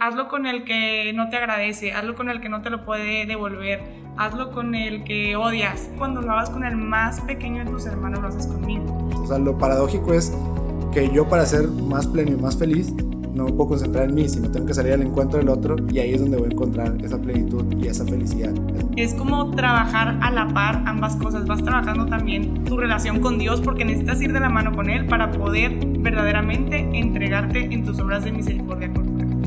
hazlo con el que no te agradece, hazlo con el que no te lo puede devolver, hazlo con el que odias. Cuando lo hagas con el más pequeño de tus hermanos, lo haces conmigo. O sea, lo paradójico es que yo para ser más pleno y más feliz, no me puedo concentrar en mí, sino tengo que salir al encuentro del otro y ahí es donde voy a encontrar esa plenitud y esa felicidad. Es como trabajar a la par ambas cosas. Vas trabajando también tu relación con Dios porque necesitas ir de la mano con Él para poder verdaderamente entregarte en tus obras de misericordia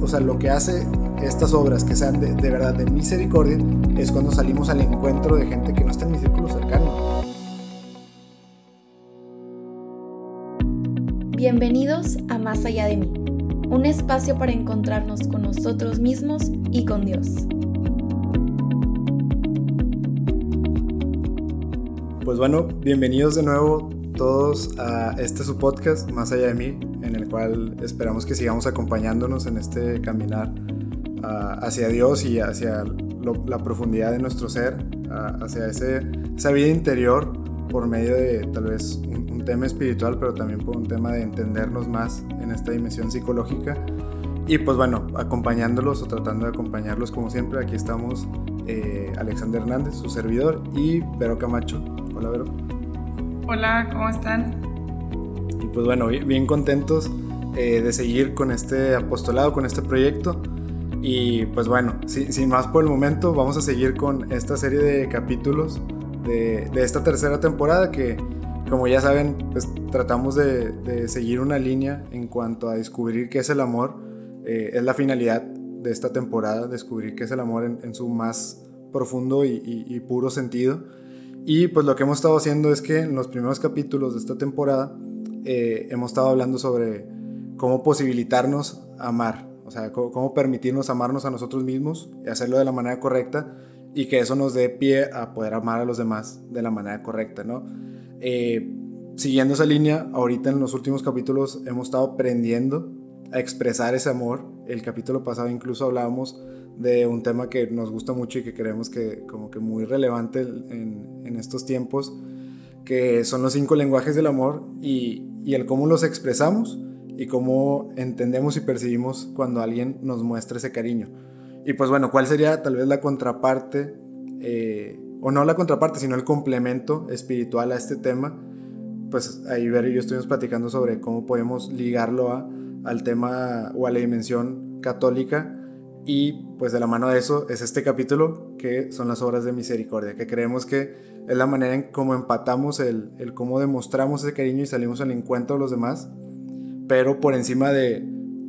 O sea, lo que hace estas obras que sean de, de verdad de misericordia es cuando salimos al encuentro de gente que no está en mi círculo cercano. Bienvenidos a Más allá de mí un espacio para encontrarnos con nosotros mismos y con Dios. Pues bueno, bienvenidos de nuevo todos a este su podcast, Más allá de mí, en el cual esperamos que sigamos acompañándonos en este caminar ah, hacia Dios y hacia la profundidad de nuestro ser, ah, hacia ese, esa vida interior por medio de tal vez tema espiritual, pero también por un tema de entendernos más en esta dimensión psicológica. Y pues bueno, acompañándolos o tratando de acompañarlos como siempre, aquí estamos eh, Alexander Hernández, su servidor, y Vero Camacho. Hola, Vero. Hola, ¿cómo están? Y pues bueno, bien contentos eh, de seguir con este apostolado, con este proyecto. Y pues bueno, sin, más por el momento, vamos a seguir con esta serie de capítulos de, de esta tercera temporada que como ya saben, pues tratamos de, seguir una línea en cuanto a descubrir qué es el amor. Eh, es la finalidad de esta temporada, descubrir qué es el amor en, su más profundo y, puro sentido. Y pues lo que hemos estado haciendo es que en los primeros capítulos de esta temporada eh, hemos estado hablando sobre cómo posibilitarnos amar, o sea, cómo, permitirnos amarnos a nosotros mismos y hacerlo de la manera correcta y que eso nos dé pie a poder amar a los demás de la manera correcta, ¿no? Eh, siguiendo esa línea, ahorita en los últimos capítulos hemos estado aprendiendo a expresar ese amor. El capítulo pasado incluso hablábamos de un tema que nos gusta mucho y que creemos que como que muy relevante en, en estos tiempos, que son los cinco lenguajes del amor y, y, el cómo los expresamos y cómo entendemos y percibimos cuando alguien nos muestra ese cariño. Y pues bueno, ¿cuál sería tal vez la contraparte eh, o no la contraparte, sino el complemento espiritual a este tema, pues ahí Ver y yo estuvimos platicando sobre cómo podemos ligarlo a, al tema o a la dimensión católica y pues de la mano de eso es este capítulo que son las obras de misericordia, que creemos que es la manera en cómo empatamos el, el cómo demostramos ese cariño y salimos al encuentro de los demás, pero por encima de,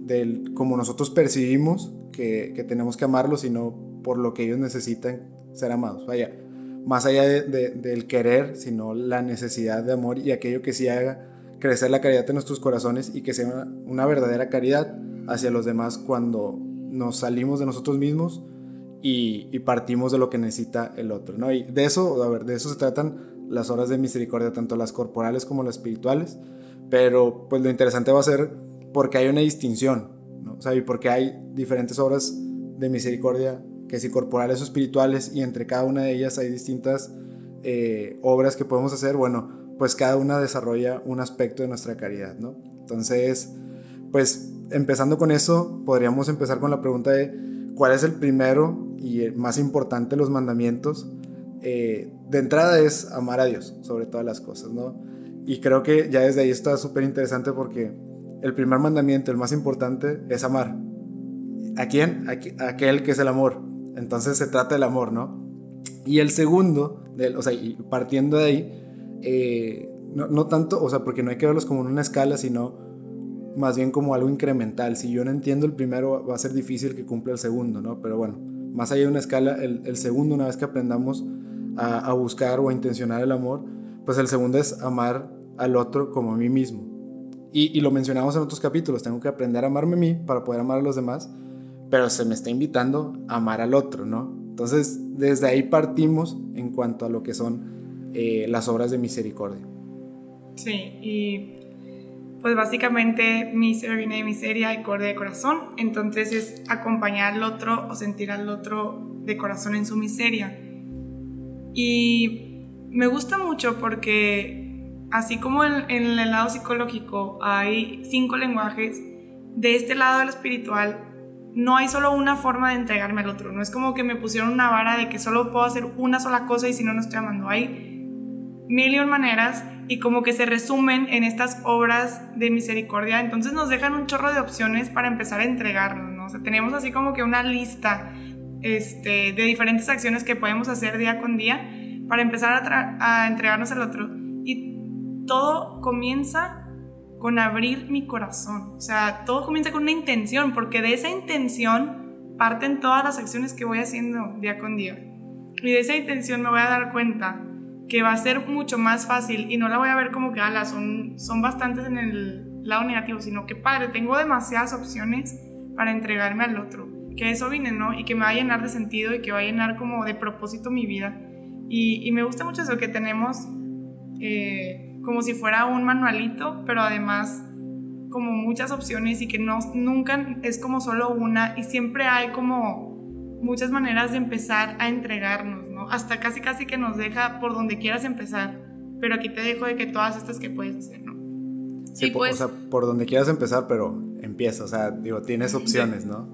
de cómo nosotros percibimos que, que tenemos que amarlos, sino por lo que ellos necesitan ser amados. Vaya, más allá del querer, sino la necesidad de amor y aquello que sí haga crecer la caridad en nuestros corazones y que sea una, verdadera caridad hacia los demás cuando nos salimos de nosotros mismos y, partimos de lo que necesita el otro, ¿no? Y de eso, a ver, de eso se tratan las horas de misericordia, tanto las corporales como las espirituales, pero pues lo interesante va a ser porque hay una distinción, ¿no? O sea, y porque hay diferentes obras de misericordia que si corporales o espirituales, y entre cada una de ellas hay distintas eh, obras que podemos hacer, bueno, pues cada una desarrolla un aspecto de nuestra caridad, ¿no? Entonces, pues empezando con eso, podríamos empezar con la pregunta de cuál es el primero y más importante de los mandamientos. Eh, de entrada es amar a Dios sobre todas las cosas, ¿no? Y creo que ya desde ahí está súper interesante porque el primer mandamiento, el más importante, es amar. ¿A quién? A aquel que es el amor. Entonces se trata del amor, ¿no? Y el segundo, o sea, partiendo de ahí, eh, no, tanto, o sea, porque no hay que verlos como en una escala, sino más bien como algo incremental. Si yo no entiendo el primero, va a ser difícil que cumpla el segundo, ¿no? Pero bueno, más allá de una escala, el, segundo, una vez que aprendamos a, buscar o a intencionar el amor, pues el segundo es amar al otro como a mí mismo. Y, y, lo mencionamos en otros capítulos, tengo que aprender a amarme a mí para poder amar a los demás pero se me está invitando a amar al otro, ¿no? Entonces, desde ahí partimos en cuanto a lo que son eh, las obras de misericordia. Sí, y pues básicamente miseria viene de miseria y cordia de corazón, entonces es acompañar al otro o sentir al otro de corazón en su miseria. Y me gusta mucho porque así como en, el lado psicológico hay cinco lenguajes, de este lado del espiritual no hay solo una forma de entregarme al otro. No es como que me pusieron una vara de que solo puedo hacer una sola cosa y si no, no estoy amando. Hay mil maneras y como que se resumen en estas obras de misericordia. Entonces nos dejan un chorro de opciones para empezar a entregarnos. ¿no? O sea, tenemos así como que una lista este, de diferentes acciones que podemos hacer día con día para empezar a, a entregarnos al otro. Y todo comienza con abrir mi corazón. O sea, todo comienza con una intención, porque de esa intención parten todas las acciones que voy haciendo día con día. Y de esa intención me voy a dar cuenta que va a ser mucho más fácil y no la voy a ver como que, ala, son, son bastantes en el lado negativo, sino que, padre, tengo demasiadas opciones para entregarme al otro. Que eso vine, ¿no? Y que me va a llenar de sentido y que va a llenar como de propósito mi vida. Y, y me gusta mucho eso que tenemos. Eh, como si fuera un manualito, pero además como muchas opciones y que no, nunca es como solo una y siempre hay como muchas maneras de empezar a entregarnos, ¿no? Hasta casi casi que nos deja por donde quieras empezar, pero aquí te dejo de que todas estas que puedes hacer, ¿no? Sí, pues, o sea, por donde quieras empezar, pero empieza, o sea, digo, tienes opciones, ¿no?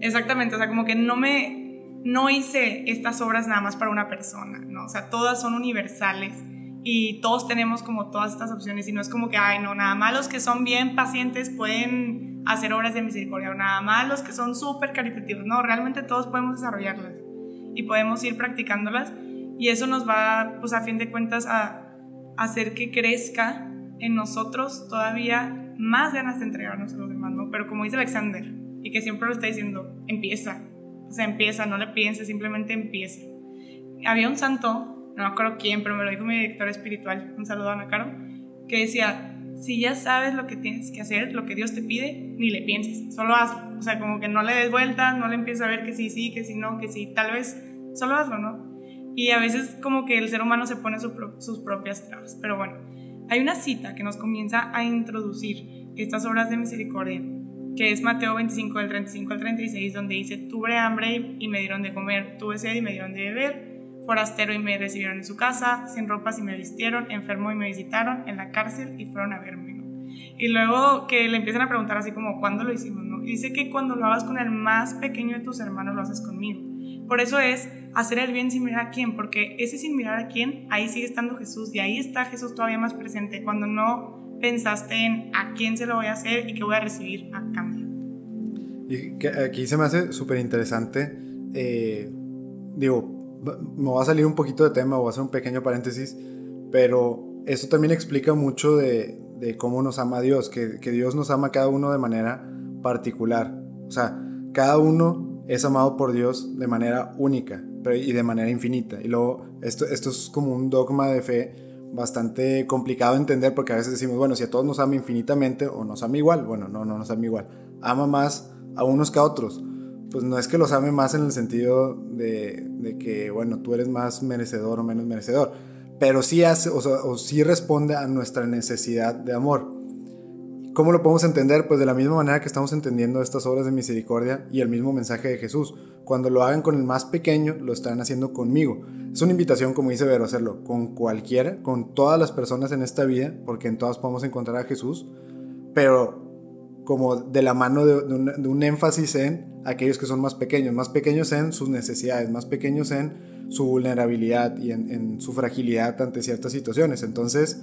Exactamente, o sea, como que no me, no hice estas obras nada más para una persona, ¿no? O sea, todas son universales y todos tenemos como todas estas opciones y no es como que, ay, no, nada más los que son bien pacientes pueden hacer obras de misericordia o nada más los que son súper caritativos. No, realmente todos podemos desarrollarlas y podemos ir practicándolas y eso nos va, pues a fin de cuentas, a hacer que crezca en nosotros todavía más ganas de entregarnos a los demás, ¿no? Pero como dice Alexander, y que siempre lo está diciendo, empieza, o sea, empieza, no le pienses, simplemente empieza. Había un santo no me acuerdo quién, pero me lo dijo mi director espiritual, un saludo a Ana Caro, que decía, si ya sabes lo que tienes que hacer, lo que Dios te pide, ni le pienses, solo hazlo. O sea, como que no le des vueltas, no le empieces a ver que sí, sí, que sí, no, que sí, tal vez, solo hazlo, ¿no? Y a veces como que el ser humano se pone sus propias trabas. Pero bueno, hay una cita que nos comienza a introducir estas obras de misericordia, que es Mateo 25, del 35 al 36, donde dice, tuve hambre y me dieron de comer, tuve sed y me dieron de beber forastero y me recibieron en su casa, sin ropas y me vistieron, enfermo y me visitaron, en la cárcel y fueron a verme. Y luego que le empiezan a preguntar así como, ¿cuándo lo hicimos? ¿no? Dice que cuando lo hagas con el más pequeño de tus hermanos, lo haces conmigo. Por eso es hacer el bien sin mirar a quién, porque ese sin mirar a quién, ahí sigue estando Jesús y ahí está Jesús todavía más presente, cuando no pensaste en a quién se lo voy a hacer y qué voy a recibir a cambio. Y que aquí se me hace súper interesante, eh, digo, me va a salir un poquito de tema, voy a hacer un pequeño paréntesis, pero eso también explica mucho de, cómo nos ama Dios, que, Dios nos ama cada uno de manera particular. O sea, cada uno es amado por Dios de manera única y de manera infinita. Y luego, esto, esto es como un dogma de fe bastante complicado de entender porque a veces decimos, bueno, si a todos nos ama infinitamente o nos ama igual, bueno, no, no nos ama igual. Ama más a unos que a otros pues no es que los ame más en el sentido de, de que, bueno, tú eres más merecedor o menos merecedor, pero sí hace, o, sea, o sí responde a nuestra necesidad de amor. ¿Cómo lo podemos entender? Pues de la misma manera que estamos entendiendo estas obras de misericordia y el mismo mensaje de Jesús. Cuando lo hagan con el más pequeño, lo están haciendo conmigo. Es una invitación, como dice Vero, hacerlo con cualquiera, con todas las personas en esta vida, porque en todas podemos encontrar a Jesús, pero como de la mano de, un, énfasis en aquellos que son más pequeños, más pequeños en sus necesidades, más pequeños en su vulnerabilidad y en, su fragilidad ante ciertas situaciones. Entonces,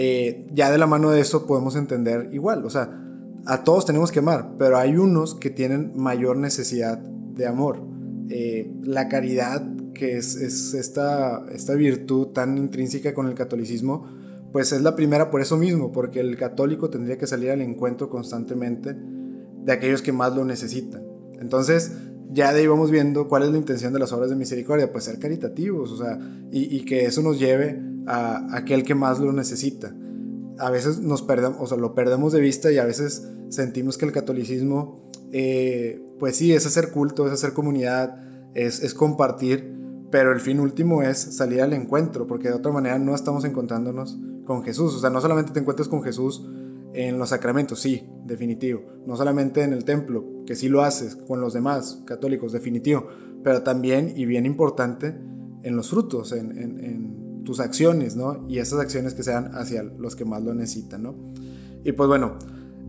eh, ya de la mano de eso podemos entender igual, o sea, a todos tenemos que amar, pero hay unos que tienen mayor necesidad de amor. Eh, la caridad, que es, es esta, esta virtud tan intrínseca con el catolicismo, pues es la primera por eso mismo, porque el católico tendría que salir al encuentro constantemente de aquellos que más lo necesitan. Entonces, ya de ahí vamos viendo cuál es la intención de las obras de misericordia, pues ser caritativos, o sea, y, que eso nos lleve a, aquel que más lo necesita. A veces nos perdemos, o sea, lo perdemos de vista y a veces sentimos que el catolicismo, eh, pues sí, es hacer culto, es hacer comunidad, es, es compartir, pero el fin último es salir al encuentro, porque de otra manera no estamos encontrándonos con Jesús. O sea, no solamente te encuentras con Jesús en los sacramentos, sí, definitivo. No solamente en el templo, que sí lo haces con los demás católicos, definitivo. Pero también, y bien importante, en los frutos, en, tus acciones, ¿no? Y esas acciones que sean hacia los que más lo necesitan, ¿no? Y pues bueno,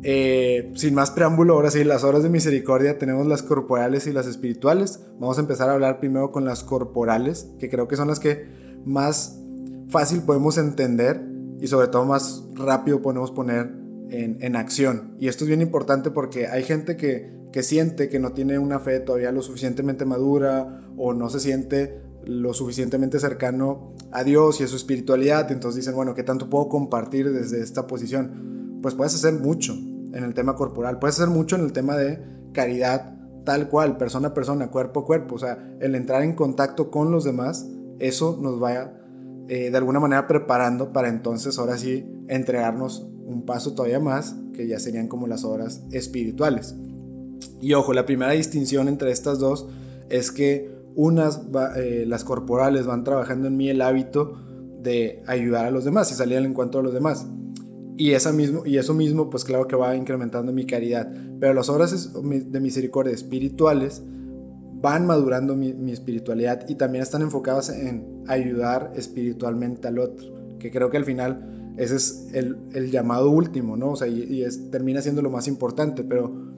Eh, sin más preámbulo, ahora sí, las obras de misericordia tenemos las corporales y las espirituales. Vamos a empezar a hablar primero con las corporales, que creo que son las que más fácil podemos entender y sobre todo más rápido podemos poner en, acción. Y esto es bien importante porque hay gente que, que siente que no tiene una fe todavía lo suficientemente madura o no se siente lo suficientemente cercano a Dios y a su espiritualidad. Entonces dicen, bueno, ¿qué tanto puedo compartir desde esta posición? Pues puedes hacer mucho en el tema corporal, puedes hacer mucho en el tema de caridad tal cual, persona a persona, cuerpo a cuerpo. O sea, el entrar en contacto con los demás, eso nos va eh, de alguna manera preparando para entonces ahora sí entregarnos un paso todavía más, que ya serían como las obras espirituales. Y ojo, la primera distinción entre estas dos es que unas, eh, las corporales, van trabajando en mí el hábito de ayudar a los demás y salir al encuentro de los demás. Y, esa mismo, y eso mismo, pues claro que va incrementando mi caridad. Pero las obras de misericordia espirituales van madurando mi, espiritualidad y también están enfocadas en ayudar espiritualmente al otro. Que creo que al final ese es el, llamado último, ¿no? O sea, y, es, termina siendo lo más importante, pero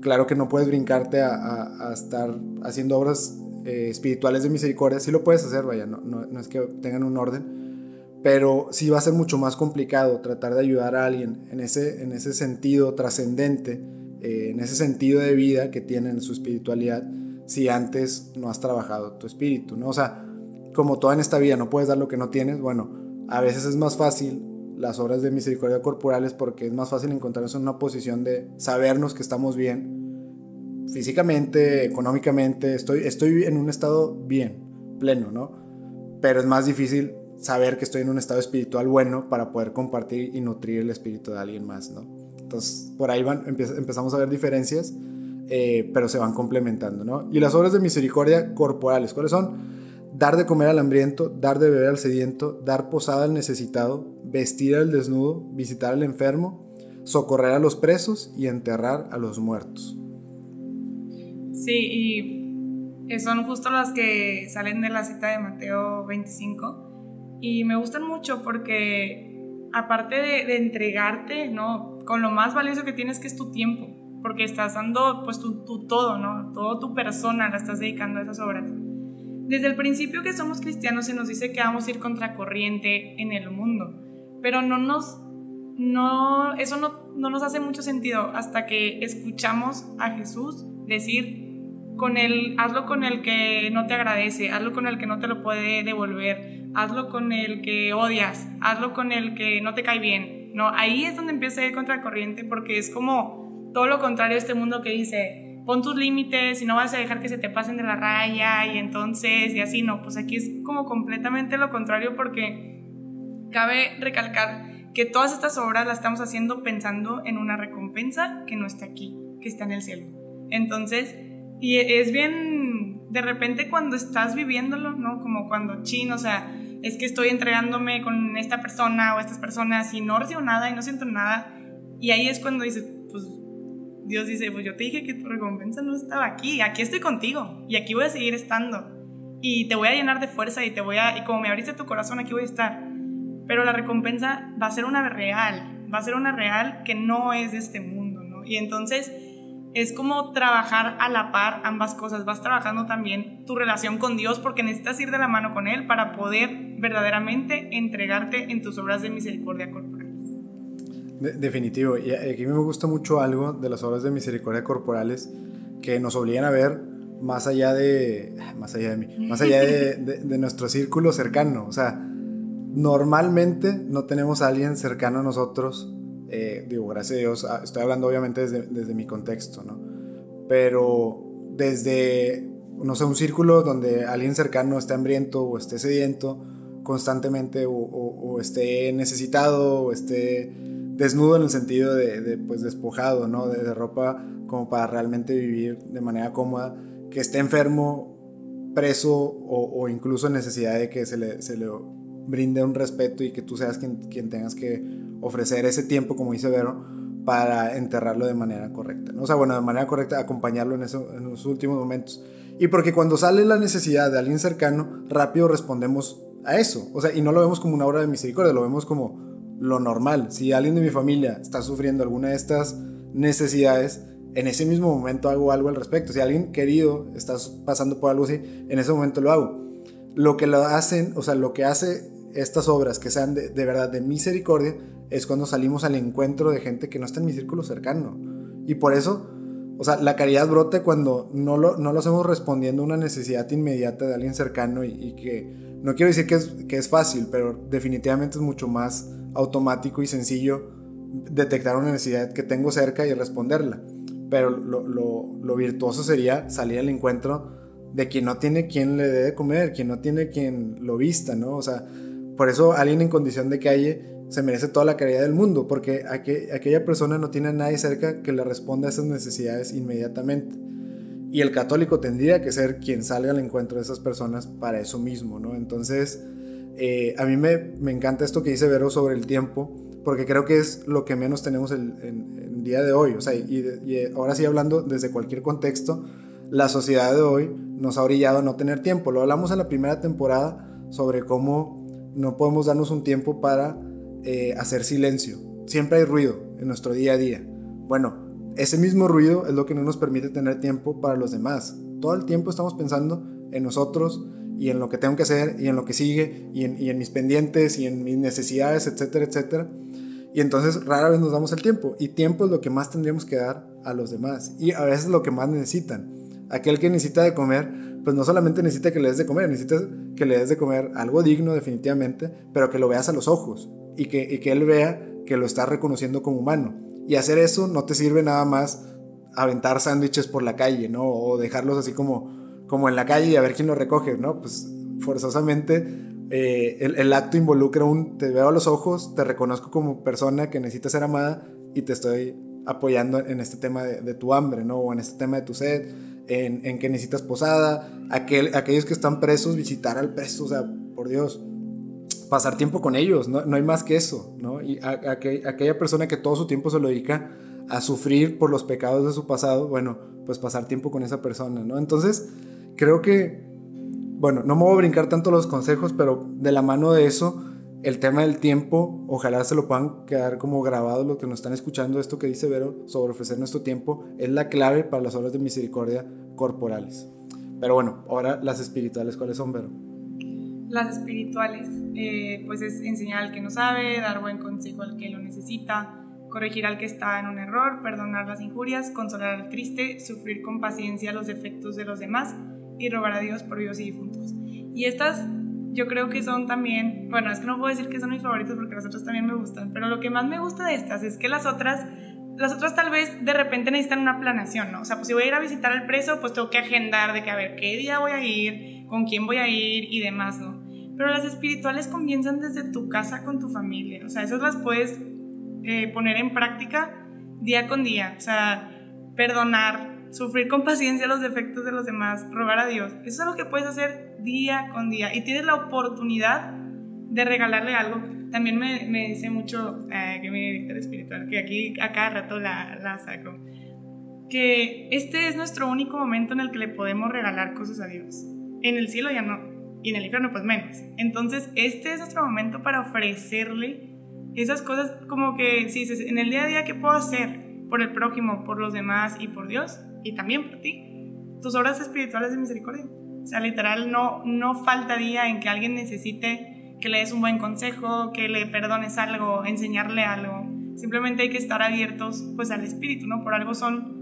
claro que no puedes brincarte a, a estar haciendo obras eh, espirituales de misericordia, sí lo puedes hacer, vaya, no, no, es que tengan un orden, pero sí va a ser mucho más complicado tratar de ayudar a alguien en ese, en ese sentido trascendente, eh, en ese sentido de vida que tiene en su espiritualidad, si antes no has trabajado tu espíritu, ¿no? O sea, como toda en esta vida no puedes dar lo que no tienes, bueno, a veces es más fácil las obras de misericordia corporales porque es más fácil encontrarnos en una posición de sabernos que estamos bien físicamente, económicamente, estoy, estoy en un estado bien, pleno, ¿no? Pero es más difícil saber que estoy en un estado espiritual bueno para poder compartir y nutrir el espíritu de alguien más, ¿no? Entonces, por ahí van, empezamos a ver diferencias, eh, pero se van complementando, ¿no? Y las obras de misericordia corporales, ¿cuáles son? Dar de comer al hambriento, dar de beber al sediento, dar posada al necesitado, vestir al desnudo, visitar al enfermo, socorrer a los presos y enterrar a los muertos. Sí, y son justo las que salen de la cita de Mateo 25 y me gustan mucho porque aparte de, entregarte, ¿no? Con lo más valioso que tienes que es tu tiempo, porque estás dando pues tu, todo, ¿no? Todo tu persona la estás dedicando a esas obras. Desde el principio que somos cristianos se nos dice que vamos a ir contracorriente en el mundo, pero no nos, no, eso no, no nos hace mucho sentido hasta que escuchamos a Jesús decir, con el, hazlo con el que no te agradece, hazlo con el que no te lo puede devolver, hazlo con el que odias, hazlo con el que no te cae bien. No, ahí es donde empieza a ir contracorriente porque es como todo lo contrario a este mundo que dice, pon tus límites y no vas a dejar que se te pasen de la raya y entonces y así, no, pues aquí es como completamente lo contrario porque cabe recalcar que todas estas obras las estamos haciendo pensando en una recompensa que no está aquí, que está en el cielo. Entonces, y es bien, de repente cuando estás viviéndolo, ¿no? Como cuando chin, o sea, es que estoy entregándome con esta persona o estas personas y no recibo nada y no siento nada. Y ahí es cuando dices, pues Dios dice, pues yo te dije que tu recompensa no estaba aquí, aquí estoy contigo y aquí voy a seguir estando. Y te voy a llenar de fuerza y te voy a, y como me abriste tu corazón, aquí voy a estar. Pero la recompensa va a ser una real, va a ser una real que no es de este mundo, ¿no? Y entonces es como trabajar a la par ambas cosas. Vas trabajando también tu relación con Dios porque necesitas ir de la mano con Él para poder verdaderamente entregarte en tus obras de misericordia corporal. definitivo. Y aquí me gusta mucho algo de las obras de misericordia corporales que nos obligan a ver más allá de, más allá de mí, más allá de, de nuestro círculo cercano. O sea, normalmente no tenemos a alguien cercano a nosotros eh, digo, gracias a Dios, ah, estoy hablando obviamente desde, desde, mi contexto, ¿no? Pero desde, no sé, un círculo donde alguien cercano esté hambriento o esté sediento constantemente o, esté necesitado o esté desnudo en el sentido de, pues despojado, ¿no? De, ropa como para realmente vivir de manera cómoda, que esté enfermo, preso o, o incluso en necesidad de que se le, se le brinde un respeto y que tú seas quien, quien tengas que ofrecer ese tiempo, como dice Vero, para enterrarlo de manera correcta. ¿no? O sea, bueno, de manera correcta, acompañarlo en, eso, en los últimos momentos. Y porque cuando sale la necesidad de alguien cercano, rápido respondemos a eso. O sea, y no lo vemos como una obra de misericordia, lo vemos como lo normal. Si alguien de mi familia está sufriendo alguna de estas necesidades, en ese mismo momento hago algo al respecto. Si alguien querido está pasando por algo así, en ese momento lo hago. Lo que lo hacen, o sea, lo que hace estas obras que sean de, verdad de misericordia es cuando salimos al encuentro de gente que no está en mi círculo cercano. Y por eso, o sea, la caridad brota cuando no lo, no lo hacemos respondiendo a una necesidad inmediata de alguien cercano y, que no quiero decir que es, que es fácil, pero definitivamente es mucho más automático y sencillo detectar una necesidad que tengo cerca y responderla. Pero lo, lo, virtuoso sería salir al encuentro de quien no tiene quien le dé de comer, quien no tiene quien lo vista, ¿no? O sea, por eso alguien en condición de calle se merece toda la caridad del mundo, porque aquella persona no tiene a nadie cerca que le responda a esas necesidades inmediatamente. Y el católico tendría que ser quien salga al encuentro de esas personas para eso mismo, ¿no? Entonces, eh, a mí me, me, encanta esto que dice Vero sobre el tiempo, porque creo que es lo que menos tenemos en el día de hoy. O sea, y, y, ahora sí hablando desde cualquier contexto, la sociedad de hoy nos ha orillado a no tener tiempo. Lo hablamos en la primera temporada sobre cómo no podemos darnos un tiempo para eh, hacer silencio. Siempre hay ruido en nuestro día a día. Bueno, ese mismo ruido es lo que no nos permite tener tiempo para los demás. Todo el tiempo estamos pensando en nosotros y en lo que tengo que hacer y en lo que sigue y en, mis pendientes y en mis necesidades, etcétera, etcétera. Y entonces rara vez nos damos el tiempo. Y tiempo es lo que más tendríamos que dar a los demás. Y a veces lo que más necesitan. Aquel que necesita de comer, pues no solamente necesita que le des de comer, necesita que le des de comer algo digno definitivamente, pero que lo veas a los ojos y que, que él vea que lo está reconociendo como humano. Y hacer eso no te sirve nada más aventar sándwiches por la calle, ¿no? O dejarlos así como, como en la calle y a ver quién lo recoge, ¿no? Pues forzosamente eh, el, acto involucra un, te veo a los ojos, te reconozco como persona que necesita ser amada y te estoy apoyando en este tema de, de tu hambre, ¿no? O en este tema de tu sed en, que necesitas posada, aquel, aquellos que están presos, visitar al preso, o sea, por Dios, pasar tiempo con ellos, no, no hay más que eso, ¿no? Y aquella persona que todo su tiempo se lo dedica a sufrir por los pecados de su pasado, bueno, pues pasar tiempo con esa persona, ¿no? Entonces, creo que, bueno, no me voy a brincar tanto los consejos, pero de la mano de eso, el tema del tiempo, ojalá se lo puedan quedar como grabado los que nos están escuchando esto que dice Vero sobre ofrecer nuestro tiempo, es la clave para las obras de misericordia corporales. Pero bueno, ahora las espirituales, ¿cuáles son, Vero? Las espirituales, eh, pues es enseñar al que no sabe, dar buen consejo al que lo necesita, corregir al que está en un error, perdonar las injurias, consolar al triste, sufrir con paciencia los defectos de los demás y rogar a Dios por vivos y difuntos. Y estas yo creo que son también, bueno, es que no puedo decir que son mis favoritos porque las otras también me gustan, pero lo que más me gusta de estas es que las otras, las otras tal vez de repente necesitan una planeación, ¿no? O sea, pues si voy a ir a visitar al preso, pues tengo que agendar de que a ver qué día voy a ir, con quién voy a ir y demás, ¿no? Pero las espirituales comienzan desde tu casa con tu familia, o sea, esas las puedes eh, poner en práctica día con día, o sea, perdonar, sufrir con paciencia los defectos de los demás, rogar a Dios. Eso es lo que puedes hacer día con día y tienes la oportunidad de regalarle algo. También me, me dice mucho eh, que mi director espiritual, que aquí a cada rato la, la saco, que este es nuestro único momento en el que le podemos regalar cosas a Dios. En el cielo ya no, y en el infierno pues menos. Entonces este es nuestro momento para ofrecerle esas cosas como que, si en el día a día, ¿qué puedo hacer? por el prójimo, por los demás y por Dios y también por ti. Tus obras espirituales de misericordia. O sea, literal, no, no falta día en que alguien necesite que le des un buen consejo, que le perdones algo, enseñarle algo. Simplemente hay que estar abiertos pues al Espíritu, ¿no? Por algo son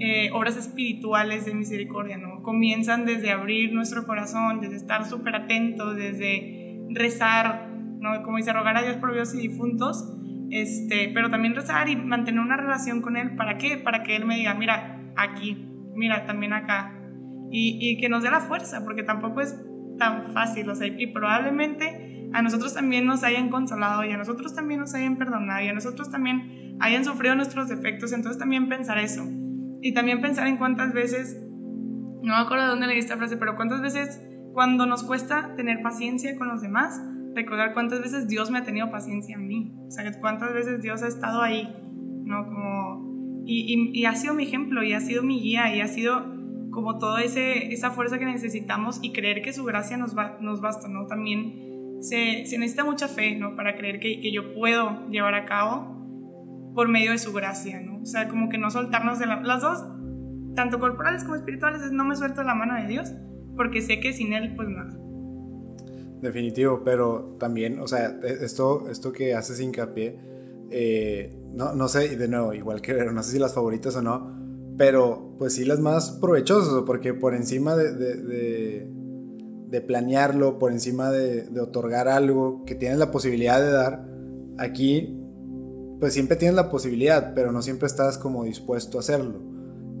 eh, obras espirituales de misericordia, ¿no? Comienzan desde abrir nuestro corazón, desde estar súper atentos, desde rezar, ¿no? Como dice, rogar a Dios por vivos y difuntos, este, pero también rezar y mantener una relación con Él. ¿Para qué? Para que Él me diga, mira, aquí, mira, también acá. Y, y que nos dé la fuerza, porque tampoco es tan fácil, o sea, y probablemente a nosotros también nos hayan consolado y a nosotros también nos hayan perdonado y a nosotros también hayan sufrido nuestros defectos, entonces también pensar eso. Y también pensar en cuántas veces, no me acuerdo de dónde leí esta frase, pero cuántas veces cuando nos cuesta tener paciencia con los demás, recordar cuántas veces Dios me ha tenido paciencia en mí, o sea, cuántas veces Dios ha estado ahí, ¿no? Como, y, y, ha sido mi ejemplo, y ha sido mi guía, y ha sido como toda esa fuerza que necesitamos y creer que su gracia nos, va, nos basta, ¿no? También se, se necesita mucha fe, ¿no? Para creer que, que, yo puedo llevar a cabo por medio de su gracia, ¿no? O sea, como que no soltarnos de las dos, tanto corporales como espirituales, es no me suelto la mano de Dios, porque sé que sin Él, pues nada. Definitivo, pero también, o sea, e, esto, esto que haces hincapié, eh, no, no sé, de nuevo, igual que no sé si las favoritas o no, pero pues sí las más provechosas, porque por encima de, de, de, planearlo, por encima de, otorgar algo que tienes la posibilidad de dar, aquí pues siempre tienes la posibilidad, pero no siempre estás como dispuesto a hacerlo.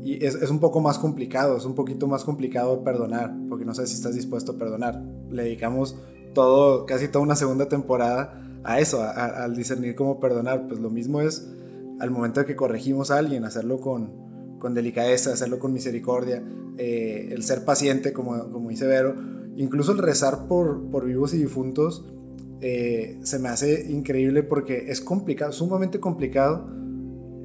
Y es, un poco más complicado, es un poquito más complicado perdonar, porque no sé si estás dispuesto a perdonar. Le dedicamos todo, casi toda una segunda temporada a eso, al discernir cómo perdonar. Pues lo mismo es al momento de que corregimos a alguien, hacerlo con, delicadeza, hacerlo con misericordia, eh, el ser paciente, como, como dice Vero, incluso el rezar por vivos y difuntos, eh, se me hace increíble porque es complicado, sumamente complicado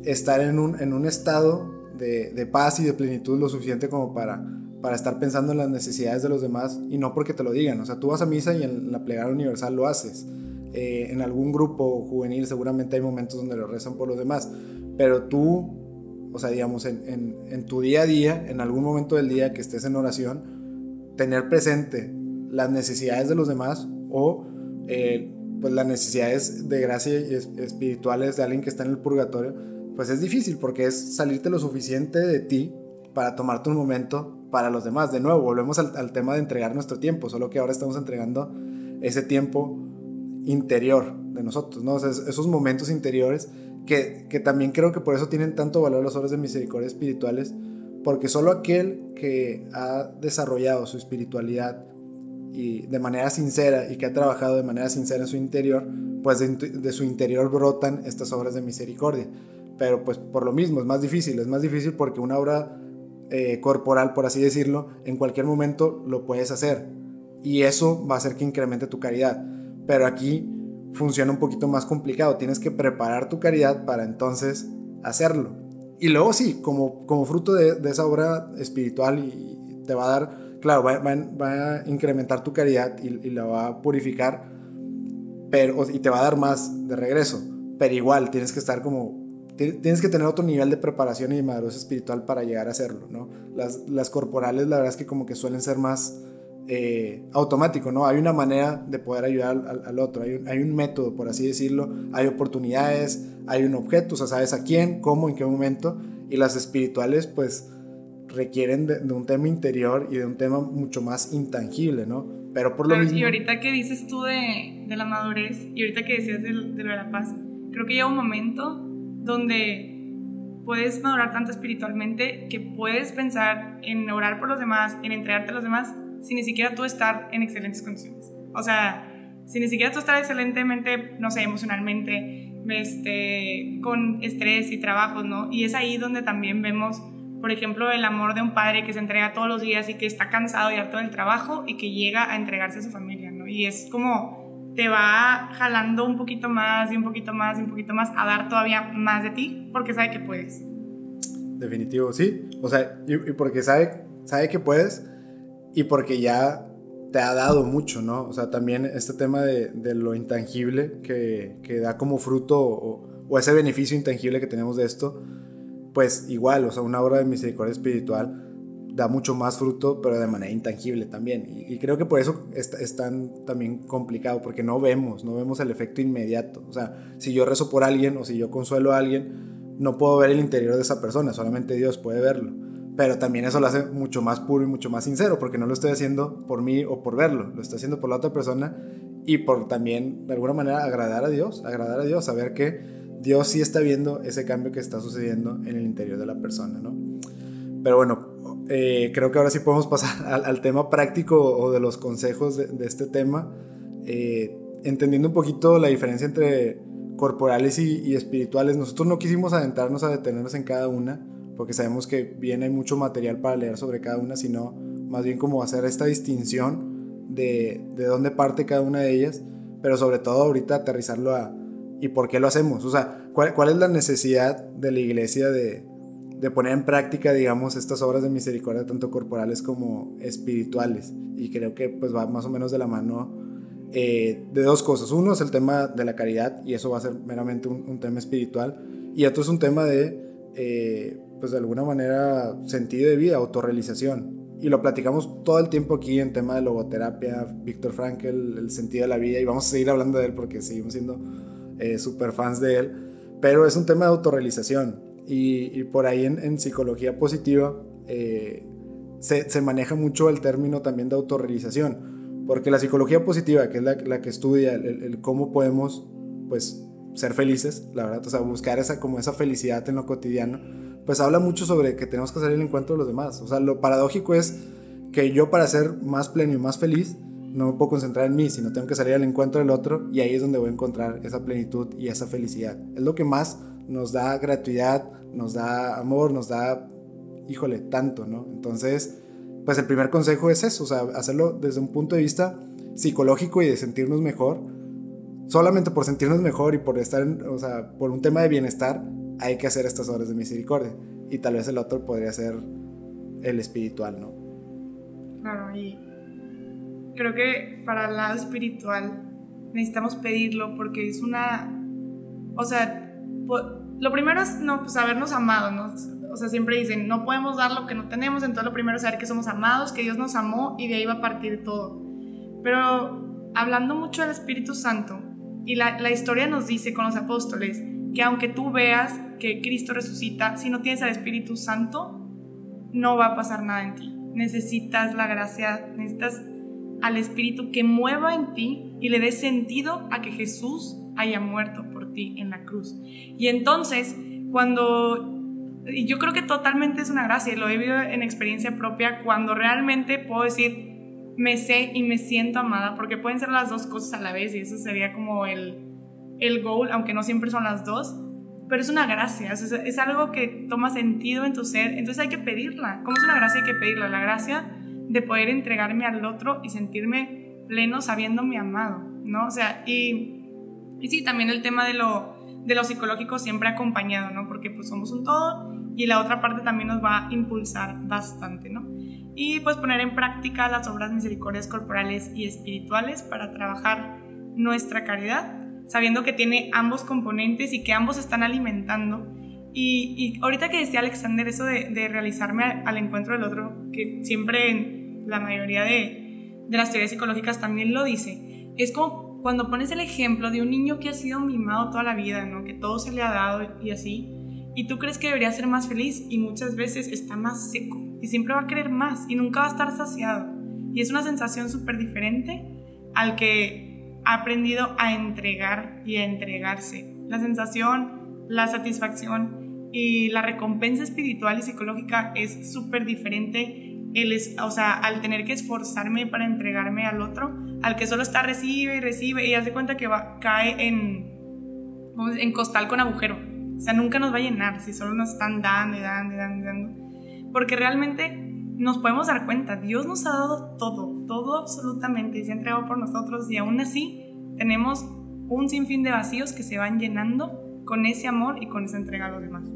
estar en un, en un estado de, de, paz y de plenitud lo suficiente como para, para estar pensando en las necesidades de los demás y no porque te lo digan. O sea, tú vas a misa y en la plegaria universal lo haces. Eh, en algún grupo juvenil seguramente hay momentos donde lo rezan por los demás, pero tú o sea, digamos, en, tu día a día, en algún momento del día que estés en oración, tener presente las necesidades de los demás o eh, pues las necesidades de gracia espirituales de alguien que está en el purgatorio, pues es difícil porque es salirte lo suficiente de ti para tomarte un momento para los demás. De nuevo, volvemos al, tema de entregar nuestro tiempo, solo que ahora estamos entregando ese tiempo interior de nosotros, ¿no? esos momentos interiores que, también creo que por eso tienen tanto valor las obras de misericordia espirituales, porque solo aquel que ha desarrollado su espiritualidad de manera sincera y que ha trabajado de manera sincera en su interior, pues de, su interior brotan estas obras de misericordia. Pero pues por lo mismo es más difícil, es más difícil porque una obra eh, corporal, por así decirlo, en cualquier momento lo puedes hacer. Y eso va a hacer que incremente tu caridad. Pero aquí funciona un poquito más complicado. Tienes que preparar tu caridad para entonces hacerlo. Y luego sí, como, como fruto de, esa obra espiritual y te va a dar, claro, va, a incrementar tu caridad y, la va a purificar pero, y te va a dar más de regreso. Pero igual tienes que estar como, tienes que tener otro nivel de preparación y de madurez espiritual para llegar a hacerlo, ¿no? Las, corporales la verdad es que como que suelen ser más eh, automático, ¿no? Hay una manera de poder ayudar al, otro, hay un, hay un, método, por así decirlo, hay oportunidades, hay un objeto, o sea, sabes a quién, cómo, en qué momento, y las espirituales, pues, requieren de, un tema interior y de un tema mucho más intangible, ¿no? Pero por lo mismo... Y ahorita que dices tú de, de la madurez, y ahorita que decías de, de lo de la paz, creo que llega un momento donde puedes madurar tanto espiritualmente que puedes pensar en orar por los demás, en entregarte a los demás, si ni siquiera tú estar en excelentes condiciones. O sea, si ni siquiera tú estar excelentemente, no sé, emocionalmente, este, con estrés y trabajos, ¿no? Y es ahí donde también vemos, por ejemplo, el amor de un padre que se entrega todos los días y que está cansado y harto del trabajo y que llega a entregarse a su familia, ¿no? Y es como te va jalando un poquito más y un poquito más y un poquito más a dar todavía más de ti porque sabe que puedes. Definitivo, sí. O sea, y, y porque sabe, sabe que puedes y porque ya te ha dado mucho, ¿no? O sea, también este tema de, de lo intangible que, que, da como fruto o, o, ese beneficio intangible que tenemos de esto, pues igual, o sea, una obra de misericordia espiritual da mucho más fruto, pero de manera intangible también. Y, creo que por eso es, es, tan también complicado, porque no vemos, no vemos el efecto inmediato. O sea, si yo rezo por alguien o si yo consuelo a alguien, no puedo ver el interior de esa persona, solamente Dios puede verlo pero también eso lo hace mucho más puro y mucho más sincero, porque no lo estoy haciendo por mí o por verlo, lo estoy haciendo por la otra persona y por también, de alguna manera, agradar a Dios, agradar a Dios, saber que Dios sí está viendo ese cambio que está sucediendo en el interior de la persona, ¿no? Pero bueno, eh, creo que ahora sí podemos pasar al, tema práctico o de los consejos de, este tema, eh, entendiendo un poquito la diferencia entre corporales y, espirituales. Nosotros no quisimos adentrarnos a detenernos en cada una, porque sabemos que bien hay mucho material para leer sobre cada una, sino más bien como hacer esta distinción de, de dónde parte cada una de ellas, pero sobre todo ahorita aterrizarlo a y por qué lo hacemos, o sea, cuál, cuál es la necesidad de la iglesia de, de poner en práctica, digamos, estas obras de misericordia, tanto corporales como espirituales. Y creo que pues va más o menos de la mano eh, de dos cosas. Uno es el tema de la caridad, y eso va a ser meramente un, tema espiritual, y otro es un tema de, eh, pues de alguna manera, sentido de vida, autorrealización. Y lo platicamos todo el tiempo aquí en tema de logoterapia, Víctor Frankl, el sentido de la vida, y vamos a seguir hablando de él porque seguimos siendo eh, super fans de él, pero es un tema de autorrealización. Y, por ahí en, psicología positiva eh, se, maneja mucho el término también de autorrealización, porque la psicología positiva, que es la, que estudia el, cómo podemos pues ser felices, la verdad, o sea, buscar esa, como esa felicidad en lo cotidiano, pues habla mucho sobre que tenemos que salir al encuentro de los demás. O sea, lo paradójico es que yo para ser más pleno y más feliz, no me puedo concentrar en mí, sino tengo que salir al encuentro del otro y ahí es donde voy a encontrar esa plenitud y esa felicidad. Es lo que más nos da gratuidad, nos da amor, nos da, híjole, tanto, ¿no? Entonces, pues el primer consejo es eso, o sea, hacerlo desde un punto de vista psicológico y de sentirnos mejor. Solamente por sentirnos mejor y por estar, o sea, por un tema de bienestar, hay que hacer estas obras de misericordia. Y tal vez el otro podría ser el espiritual, ¿no? Claro, y creo que para el lado espiritual necesitamos pedirlo porque es una, o sea, lo primero es no, pues habernos amado, ¿no? O sea, siempre dicen, no podemos dar lo que no tenemos, entonces lo primero es saber que somos amados, que Dios nos amó y de ahí va a partir todo. Pero hablando mucho del Espíritu Santo, y la, la historia nos dice con los apóstoles, que aunque tú veas que Cristo resucita, si no tienes al Espíritu Santo, no va a pasar nada en ti. Necesitas la gracia, necesitas al Espíritu que mueva en ti y le dé sentido a que Jesús haya muerto por ti en la cruz. Y entonces, cuando... Yo creo que totalmente es una gracia, lo he vivido en experiencia propia, cuando realmente puedo decir, me sé y me siento amada, porque pueden ser las dos cosas a la vez y eso sería como el, el goal, aunque no siempre son las dos, pero es una gracia, es, algo que toma sentido en tu ser, entonces hay que pedirla. ¿Cómo es una gracia? Hay que pedirla. La gracia de poder entregarme al otro y sentirme pleno sabiéndome amado, ¿no? O sea, y, y sí, también el tema de lo, de lo psicológico siempre acompañado, ¿no? Porque pues somos un todo y la otra parte también nos va a impulsar bastante, ¿no? Y pues poner en práctica las obras misericordias corporales y espirituales para trabajar nuestra caridad sabiendo que tiene ambos componentes y que ambos están alimentando. Y, ahorita que decía Alexander eso de, realizarme al, encuentro del otro, que siempre la mayoría de, de las teorías psicológicas también lo dice, es como cuando pones el ejemplo de un niño que ha sido mimado toda la vida, ¿no? que todo se le ha dado y así, y tú crees que debería ser más feliz y muchas veces está más seco y siempre va a querer más y nunca va a estar saciado. Y es una sensación súper diferente al que ha aprendido a entregar y a entregarse. La sensación, la satisfacción y la recompensa espiritual y psicológica es súper diferente. El o sea, al tener que esforzarme para entregarme al otro, al que solo está recibe y recibe y hace cuenta que va, cae en, en costal con agujero. O sea, nunca nos va a llenar si solo nos están dando y dando y dando y dando. Porque realmente nos podemos dar cuenta, Dios nos ha dado todo, todo absolutamente, y se ha entregado por nosotros y aún así tenemos un sinfín de vacíos que se van llenando con ese amor y con esa entrega a los demás.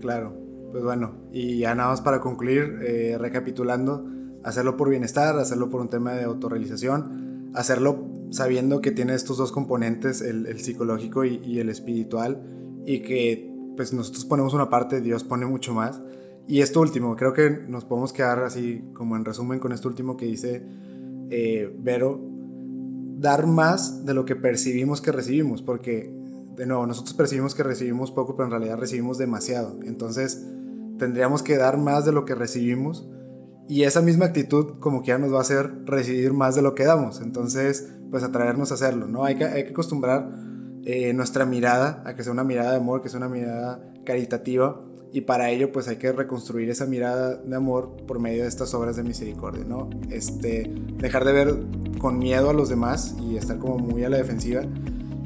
Claro, pues bueno, y ya nada más para concluir, eh, recapitulando, hacerlo por bienestar, hacerlo por un tema de autorrealización, hacerlo sabiendo que tiene estos dos componentes, el, psicológico y, y el espiritual, y que pues nosotros ponemos una parte, Dios pone mucho más y esto último, creo que nos podemos quedar así como en resumen con esto último que dice eh, Vero, dar más de lo que percibimos que recibimos, porque de nuevo, nosotros percibimos que recibimos poco, pero en realidad recibimos demasiado. Entonces, tendríamos que dar más de lo que recibimos y esa misma actitud como que ya nos va a hacer recibir más de lo que damos. Entonces, pues atraernos a hacerlo, ¿no? Hay que, hay que acostumbrar eh, nuestra mirada a que sea una mirada de amor, que sea una mirada caritativa y para ello pues hay que reconstruir esa mirada de amor por medio de estas obras de misericordia, ¿no? Este, dejar de ver con miedo a los demás y estar como muy a la defensiva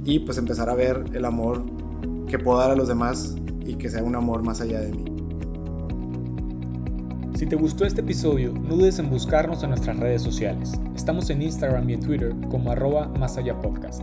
y pues empezar a ver el amor que puedo dar a los demás y que sea un amor más allá de mí. Si te gustó este episodio, no dudes en buscarnos en nuestras redes sociales. Estamos en Instagram y en Twitter como arroba más allá podcast.